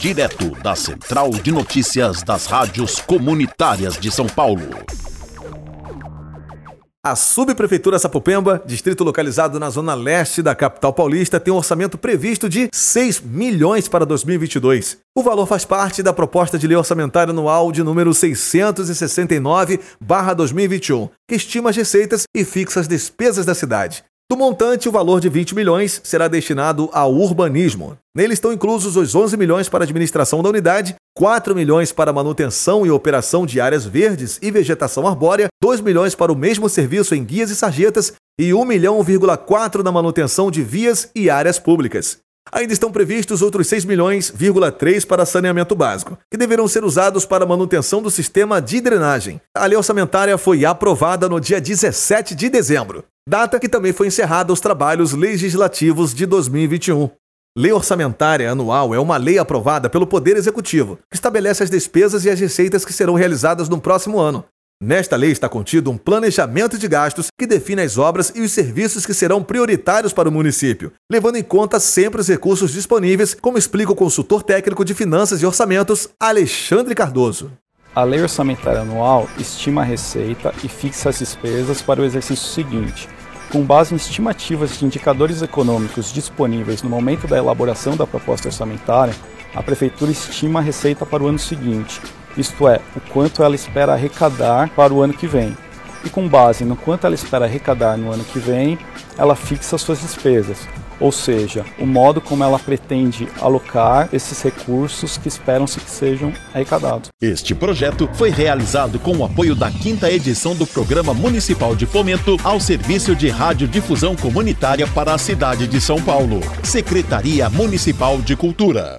direto da Central de Notícias das Rádios Comunitárias de São Paulo. A Subprefeitura Sapopemba, distrito localizado na zona leste da capital paulista, tem um orçamento previsto de 6 milhões para 2022. O valor faz parte da proposta de lei orçamentária anual de número 669/2021, que estima as receitas e fixa as despesas da cidade. Do montante, o valor de 20 milhões será destinado ao urbanismo. Nele estão inclusos os 11 milhões para a administração da unidade, 4 milhões para manutenção e operação de áreas verdes e vegetação arbórea, 2 milhões para o mesmo serviço em guias e sarjetas e 1 milhão,4 na manutenção de vias e áreas públicas. Ainda estão previstos outros 6 milhões,3 para saneamento básico, que deverão ser usados para manutenção do sistema de drenagem. A lei orçamentária foi aprovada no dia 17 de dezembro data que também foi encerrada os trabalhos legislativos de 2021. Lei orçamentária anual é uma lei aprovada pelo Poder Executivo, que estabelece as despesas e as receitas que serão realizadas no próximo ano. Nesta lei está contido um planejamento de gastos que define as obras e os serviços que serão prioritários para o município, levando em conta sempre os recursos disponíveis, como explica o consultor técnico de finanças e orçamentos, Alexandre Cardoso. A lei orçamentária anual estima a receita e fixa as despesas para o exercício seguinte, com base em estimativas de indicadores econômicos disponíveis no momento da elaboração da proposta orçamentária, a Prefeitura estima a receita para o ano seguinte, isto é, o quanto ela espera arrecadar para o ano que vem. E com base no quanto ela espera arrecadar no ano que vem, ela fixa suas despesas, ou seja, o modo como ela pretende alocar esses recursos que esperam-se que sejam arrecadados. Este projeto foi realizado com o apoio da quinta edição do Programa Municipal de Fomento ao Serviço de Radiodifusão Comunitária para a cidade de São Paulo. Secretaria Municipal de Cultura.